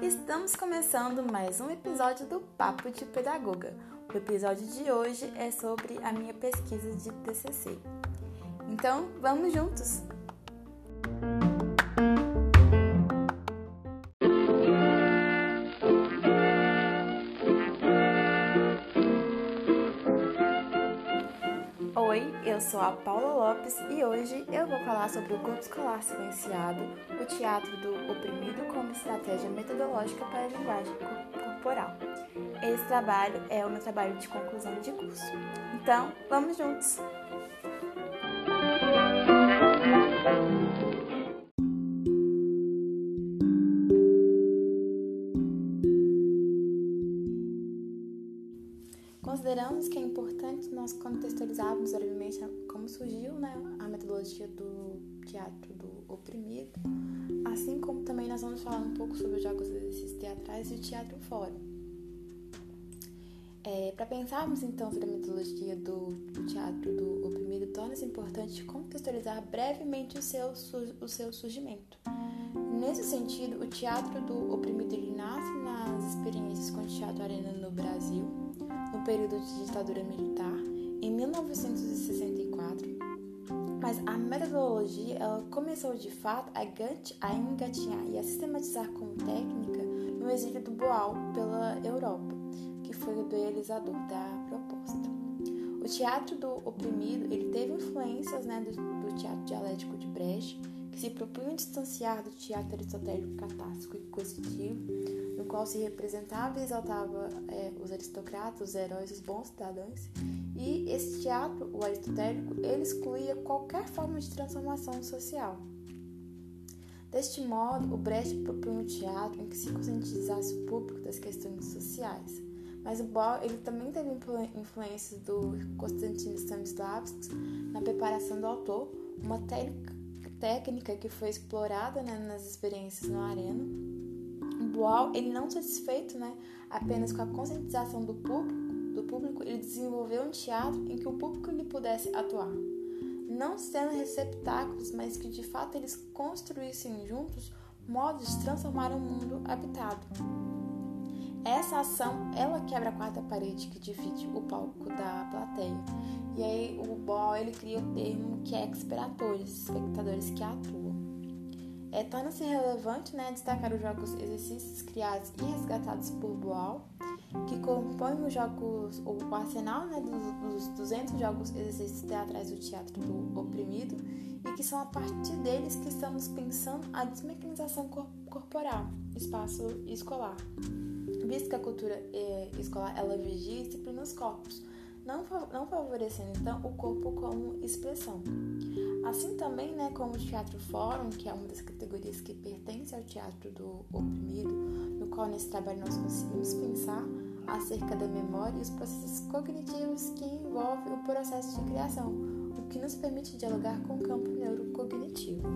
Estamos começando mais um episódio do Papo de Pedagoga. O episódio de hoje é sobre a minha pesquisa de TCC. Então, vamos juntos! A Paula Lopes e hoje eu vou falar sobre o corpo escolar silenciado, o teatro do oprimido como estratégia metodológica para a linguagem corporal. Esse trabalho é o meu trabalho de conclusão de curso. Então, vamos juntos! Surgiu né, a metodologia do teatro do oprimido, assim como também nós vamos falar um pouco sobre os jogos e exercícios teatrais e o teatro fora. É, Para pensarmos então sobre a metodologia do, do teatro do oprimido, torna-se importante contextualizar brevemente o seu, o seu surgimento. Nesse sentido, o teatro do oprimido nasce nas experiências com o teatro arena no Brasil, no período de ditadura militar, em 1964, mas a metodologia ela começou de fato a engatinhar e a sistematizar como técnica no exílio do Boal pela Europa, que foi o idealizador da proposta. O teatro do oprimido ele teve influências né, do, do teatro dialético de Brecht, que se propunha distanciar do teatro aristotélico catástrofe e coercitivo, no qual se representava e exaltava é, os aristocratas, os heróis, os bons cidadãos. E esse teatro, o aristotélico, ele excluía qualquer forma de transformação social. Deste modo, o Brecht propunha um teatro em que se conscientizasse o público das questões sociais. Mas o Bohr ele também teve influências do Konstantin Stanislavski na preparação do autor, uma técnica que foi explorada né, nas experiências no Arena. Boal, ele não satisfeito né, apenas com a conscientização do público, do público, ele desenvolveu um teatro em que o público lhe pudesse atuar. Não sendo receptáculos, mas que de fato eles construíssem juntos modos de transformar o um mundo habitado. Essa ação, ela quebra a quarta parede que divide o palco da plateia. E aí o Ball, ele cria o termo que é experatores, espectadores que atuam. É, Torna-se relevante né, destacar os jogos exercícios criados e resgatados por Boal, que compõem os jogos, o arsenal né, dos, dos 200 jogos exercícios teatrais do teatro do oprimido, e que são a partir deles que estamos pensando a desmecanização corporal, espaço escolar visto que a cultura é, escolar ela vigia e disciplina os corpos, não, não favorecendo então o corpo como expressão. Assim também, né, como o teatro fórum, que é uma das categorias que pertence ao teatro do oprimido, no qual nesse trabalho nós conseguimos pensar acerca da memória e os processos cognitivos que envolvem o processo de criação, o que nos permite dialogar com o campo neurocognitivo.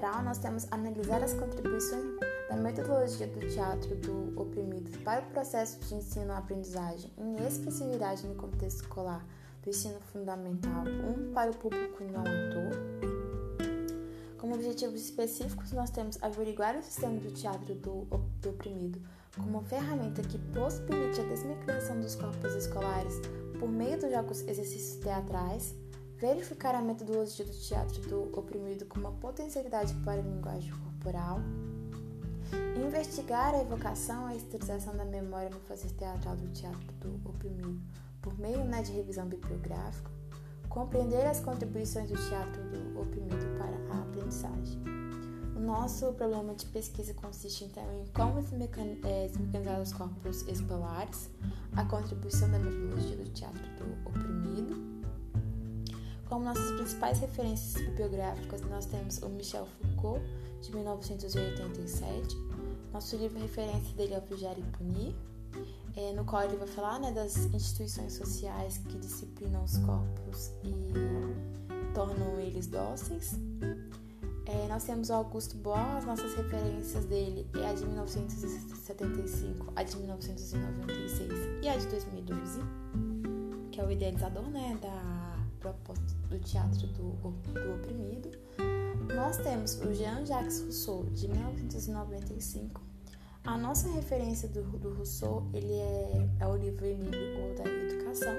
Geral, nós temos analisar as contribuições da metodologia do teatro do oprimido para o processo de ensino-aprendizagem em expressividade no contexto escolar do ensino fundamental 1 para o público não ator. Como objetivos específicos, nós temos averiguar o sistema do teatro do, do oprimido como ferramenta que possibilite a desmecanização dos corpos escolares por meio dos jogos exercícios teatrais, verificar a metodologia do teatro do oprimido como uma potencialidade para a linguagem corporal, investigar a evocação e a historização da memória no fazer teatral do teatro do oprimido por meio né, de revisão bibliográfica, compreender as contribuições do teatro do oprimido para a aprendizagem. O nosso problema de pesquisa consiste então em como desmecanizar os corpos escolares, a contribuição da metodologia do teatro do oprimido, como nossas principais referências bibliográficas, nós temos o Michel Foucault, de 1987. Nosso livro referência dele é o Vigiar e Punir, é, no qual ele vai falar né, das instituições sociais que disciplinam os corpos e tornam eles dóceis. É, nós temos o Augusto Boal, as nossas referências dele é a de 1975, a de 1996 e a de 2012, que é o idealizador né, da do teatro do, do oprimido. Nós temos o Jean-Jacques Rousseau, de 1995. A nossa referência do, do Rousseau ele é, é o livro Emílio ou da Educação,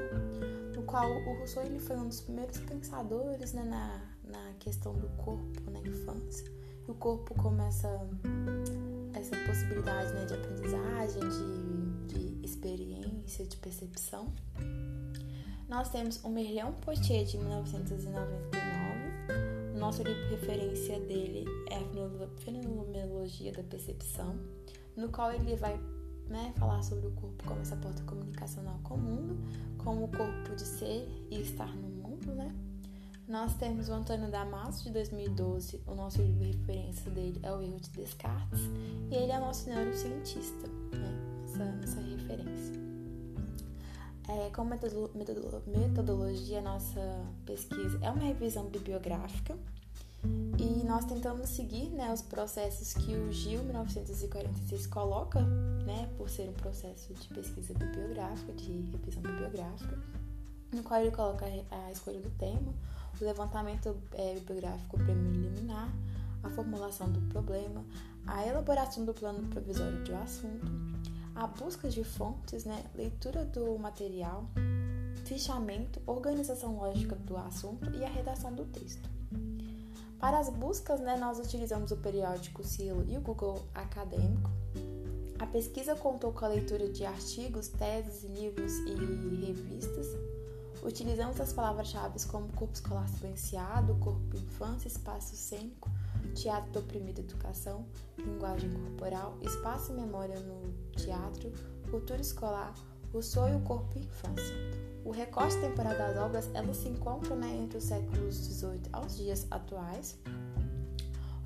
no qual o Rousseau ele foi um dos primeiros pensadores né, na, na questão do corpo na infância. E o corpo como essa, essa possibilidade né, de aprendizagem, de, de experiência, de percepção. Nós temos o Merleão Poitier de 1999. O nosso livro referência dele é a Fenomenologia da Percepção, no qual ele vai né, falar sobre o corpo como essa porta comunicacional com o mundo, como o corpo de ser e estar no mundo, né? Nós temos o Antônio Damasio, de 2012. O nosso livro de referência dele é o Erro de Descartes. E ele é nosso neurocientista, né? Essa, essa referência. É, como metodologia, nossa pesquisa é uma revisão bibliográfica. E nós tentamos seguir né, os processos que o GIL 1946 coloca, né, por ser um processo de pesquisa bibliográfica, de revisão bibliográfica, no qual ele coloca a escolha do tema, o levantamento é, bibliográfico preliminar, a formulação do problema, a elaboração do plano provisório de um assunto, a busca de fontes, né, leitura do material, fichamento, organização lógica do assunto e a redação do texto. Para as buscas, né, nós utilizamos o periódico Silo e o Google Acadêmico. A pesquisa contou com a leitura de artigos, teses, livros e revistas Utilizamos as palavras-chave como corpo escolar silenciado, corpo infância, espaço cênico, teatro do oprimido educação, linguagem corporal, espaço e memória no teatro, cultura escolar, o sonho o corpo e infância. O recorte temporal das obras elas se encontram né, entre os séculos XVIII aos dias atuais.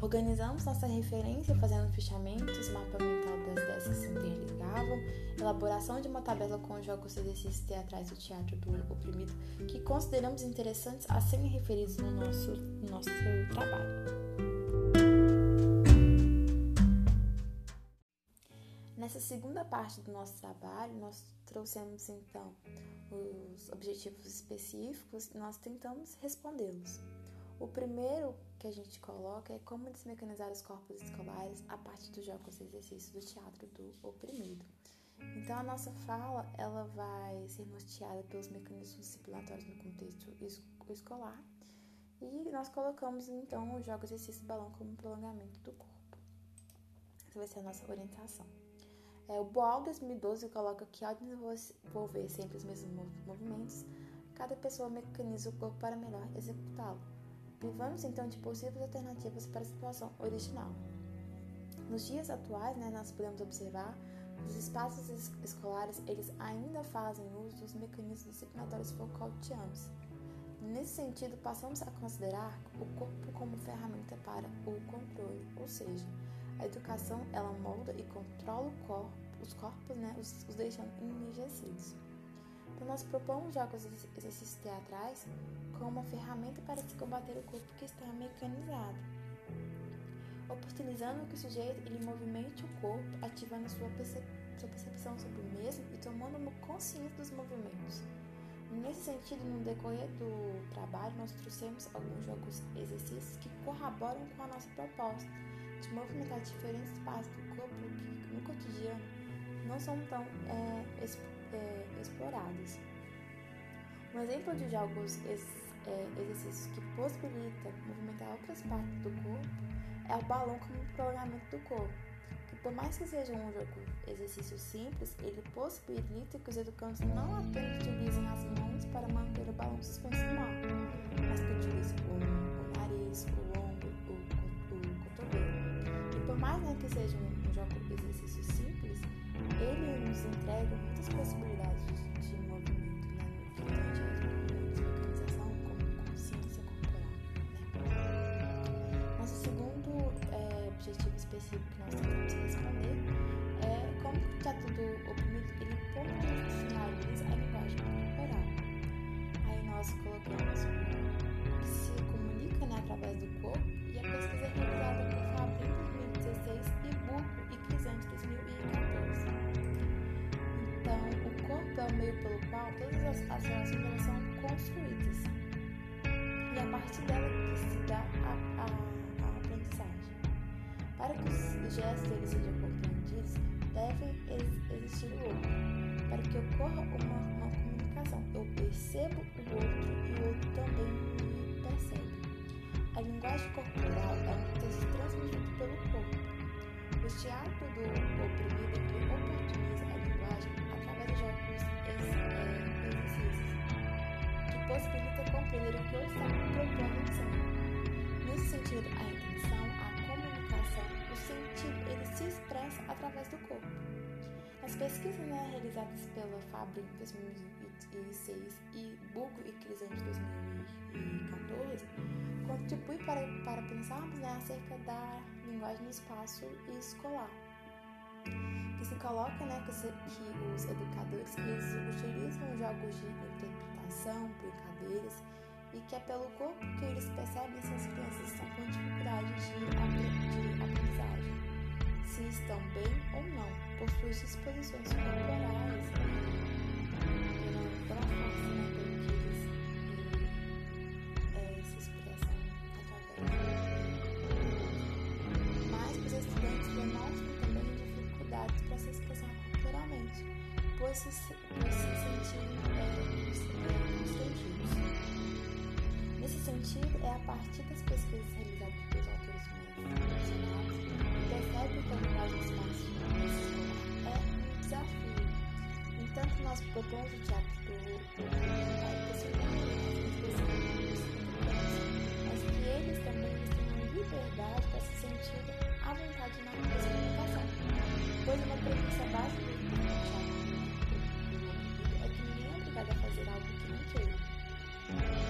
Organizamos nossa referência fazendo fichamentos, mapa mental das que se interligavam, elaboração de uma tabela com jogos e exercícios teatrais do teatro do oprimido que consideramos interessantes a serem referidos no nosso, no nosso trabalho. Nessa segunda parte do nosso trabalho, nós trouxemos então os objetivos específicos e nós tentamos respondê-los. O primeiro que a gente coloca é como desmecanizar os corpos escolares a partir dos jogos e exercícios do teatro do oprimido. Então a nossa fala ela vai ser norteada pelos mecanismos disciplinatórios no contexto escolar e nós colocamos então os jogos e exercícios do balão como prolongamento do corpo. Essa vai ser a nossa orientação. É, o Boal 2012 coloca que ao desenvolver sempre os mesmos movimentos, cada pessoa mecaniza o corpo para melhor executá-lo. Privando-se então de possíveis alternativas para a situação original. Nos dias atuais, né, nós podemos observar os espaços escolares eles ainda fazem uso dos mecanismos disciplinatórios Foucaultianos. Nesse sentido, passamos a considerar o corpo como ferramenta para o controle, ou seja, a educação ela molda e controla corpo, os corpos, né, os, os deixando enrijecidos. Então, nós propomos jogos exercícios teatrais como uma ferramenta para se combater o corpo que está mecanizado, oportunizando que o sujeito ele movimente o corpo, ativando sua, percep sua percepção sobre o mesmo e tomando uma consciência dos movimentos. Nesse sentido, no decorrer do trabalho, nós trouxemos alguns jogos exercícios que corroboram com a nossa proposta de movimentar diferentes partes do corpo que no cotidiano não são tão é, é, explorados. Um exemplo de jogos é, exercícios que possibilita movimentar outras partes do corpo é o balão como prolongamento do corpo, que por mais que seja um jogo exercício simples, ele possibilita que os educantes não apenas utilizem as mãos para manter o balão ar, mas que utilizem o, o nariz, o, mais né, que seja um, jogo exercício simples, ele nos entrega muitas possibilidades de, movimento, né, no que tange a mecanização como consciência corporal. Né. Nosso segundo é, objetivo específico que nós tentamos responder é como o teto do oprimido ele potencializa a linguagem corporal. Aí nós colocamos que se comunica né, através do corpo e a pesquisa é realizada por Fabrício é meio pelo qual todas as, as relações são construídas e a partir dela que se dá a, a, a aprendizagem. Para que os gestos eles sejam compreendidos, deve existir o outro. Para que ocorra uma, uma comunicação, eu percebo o outro e o outro também me percebe. A linguagem corporal é um texto transmitido pelo corpo. O teatro do oprimido que oportuniza a linguagem de alguns exercícios que possibilita compreender o que eu estava propondo dizer. Nesse sentido, a intenção, a comunicação, o sentido, ele se expressa através do corpo. As pesquisas né, realizadas pela Fabri em 2006 e Bugo e Crisante em 2014 contribuem para, para pensarmos né, acerca da linguagem no espaço escolar, se coloca né, que, os educadores eles utilizam jogos de interpretação, brincadeiras, e que é pelo corpo que eles percebem se as crianças estão com dificuldade de aprendizagem se estão bem ou não, por suas disposições corporais pela, pela força né, se expressar corporalmente, pois se, pois se sentirem é. Nesse sentido, é a partir das pesquisas realizadas pelos autores mencionados percebe que a linguagem espaço é um desafio. Entanto, nós propomos o teatro do para possibilitar mas que eles também eles tenham liberdade para se sentirem à vontade na comunicação. Pois uma premissa básica do teatro é que ninguém é obrigado a fazer algo que não queira.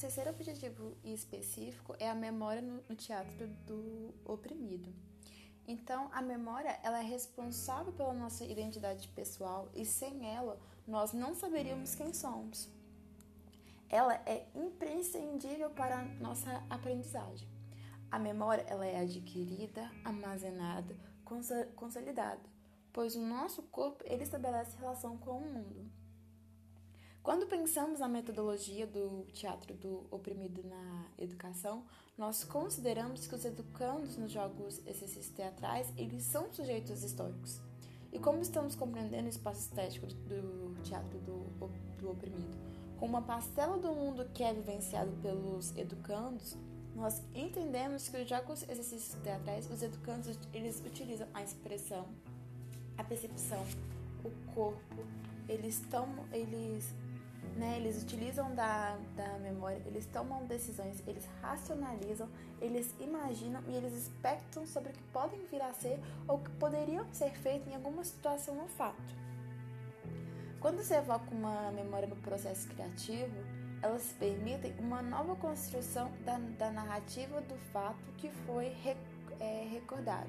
Terceiro objetivo específico é a memória no, teatro do oprimido. Então, a memória ela é responsável pela nossa identidade pessoal e sem ela nós não saberíamos quem somos. Ela é imprescindível para a nossa aprendizagem. A memória ela é adquirida, armazenada, consolidada, pois o nosso corpo ele estabelece relação com o mundo. Quando pensamos na metodologia do teatro do oprimido na educação, nós consideramos que os educandos nos jogos exercícios teatrais, eles são sujeitos históricos. E como estamos compreendendo o espaço estético do teatro do, do oprimido, com uma parcela do mundo que é vivenciado pelos educandos, nós entendemos que os jogos exercícios teatrais, os educandos, eles utilizam a expressão, a percepção, o corpo, eles tomam, eles né? Eles utilizam da, da memória, eles tomam decisões, eles racionalizam, eles imaginam e eles expectam sobre o que podem vir a ser ou que poderiam ser feito em alguma situação ou fato. Quando se evoca uma memória no processo criativo, elas permitem uma nova construção da, da narrativa do fato que foi re, é, recordado,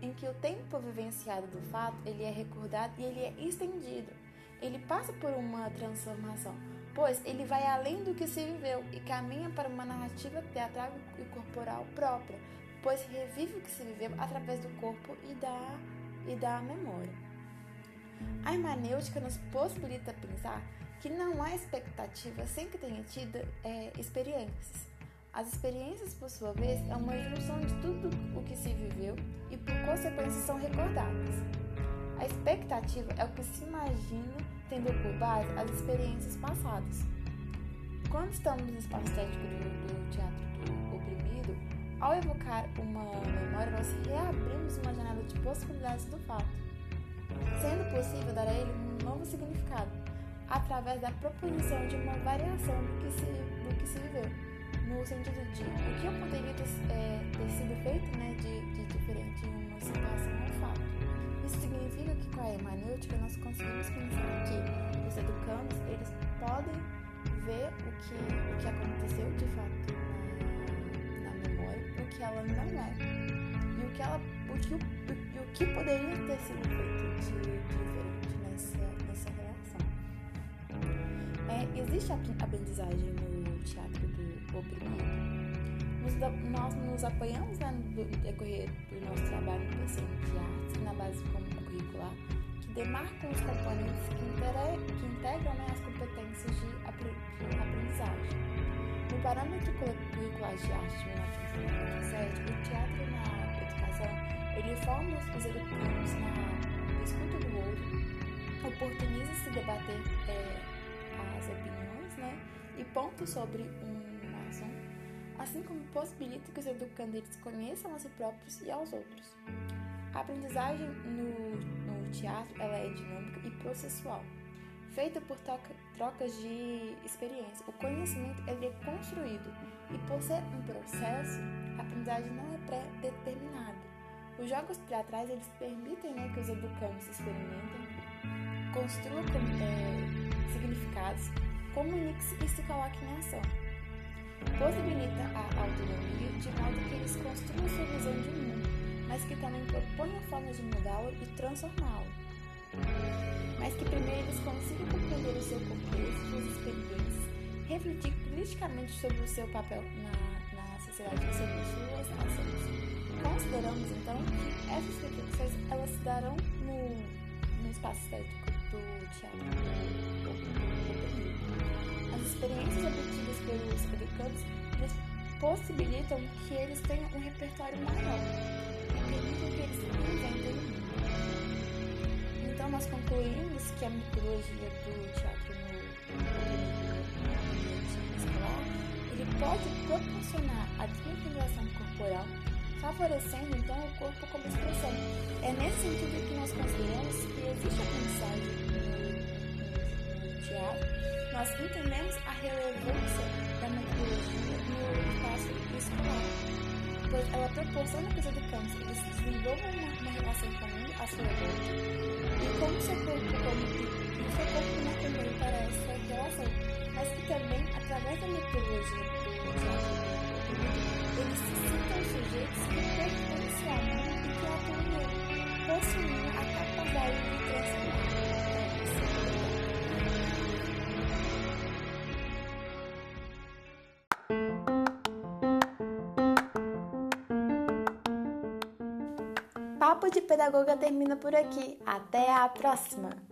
em que o tempo vivenciado do fato ele é recordado e ele é estendido ele passa por uma transformação, pois ele vai além do que se viveu e caminha para uma narrativa teatral e corporal própria, pois revive o que se viveu através do corpo e da, e da memória. A hermenêutica nos possibilita pensar que não há expectativa sem que tenha tido é, experiências. As experiências, por sua vez, é uma junção de tudo o que se viveu e, por consequência, são recordadas. A expectativa é o que se imagina tendo por base as experiências passadas. Quando estamos no espaço estético do, do teatro do ao evocar uma memória, nós reabrimos uma janela de possibilidades do fato, sendo possível dar a ele um novo significado, através da proposição de uma variação do que se, do que se viveu, no sentido de o que eu poderia ter, é, ter sido feito né, de, de diferente em uma situação ou fato. Isso significa que com a hermenêutica nós conseguimos pensar que os educandos eles podem ver o que, o que aconteceu de fato na, memória, o que ela não é e o que, ela, o que, o, o que poderia ter sido feito de, de diferente nessa, nessa relação. É, existe a aprendizagem no teatro do oprimido? Nós nos apoiamos né, no decorrer do nosso trabalho no PCM de artes, na base curricular, que demarcam os componentes que, que integram né, as competências de, de aprendizagem. No parâmetro curricular de arte de 1997, o teatro na educação ele forma os educandos na escuta do outro, oportuniza-se debater é, as opiniões né, e pontos sobre um assunto, assim como possibilita que os educandos conheçam a si próprios e aos outros. A aprendizagem no, no teatro ela é dinâmica e processual, feita por troca, trocas de experiência. O conhecimento ele é construído e por ser um processo, a aprendizagem não é pré-determinada. Os jogos teatrais eles permitem né, que os educandos experimentem, construam é, significados, comuniquem-se e se coloquem em ação. Possibilita a autonomia de modo que eles construam sua visão de mundo mas que também proponha formas de mudá-lo e transformá-lo. Mas que primeiro eles consigam compreender o seu contexto, suas experiências, refletir criticamente sobre o seu papel na, na sociedade e sobre suas ações. Consideramos então que essas reflexões elas se darão no, no espaço estético do teatro experiências obtidas pelos educantes possibilitam que eles tenham um repertório maior permitem que eles inventem o mundo. Então, nós concluímos que a mitologia do teatro no ambiente escolar ele pode proporcionar a desmoralização corporal, favorecendo então o corpo como expressão. É nesse sentido que nós consideramos que existe a mensagem teatro, nós entendemos a relevância da metodologia no espaço escolar pois ela proporciona que os educantes eles desenvolvam uma, uma relação comum à sua volta e como seu corpo como e seu corpo não também para essa relação, mas que também, através da metodologia do eles se sintam sujeitos que pertencem ao mundo e que atuam nele, possuindo a capacidade de transformar. Papo de Pedagoga termina por aqui. Até a próxima!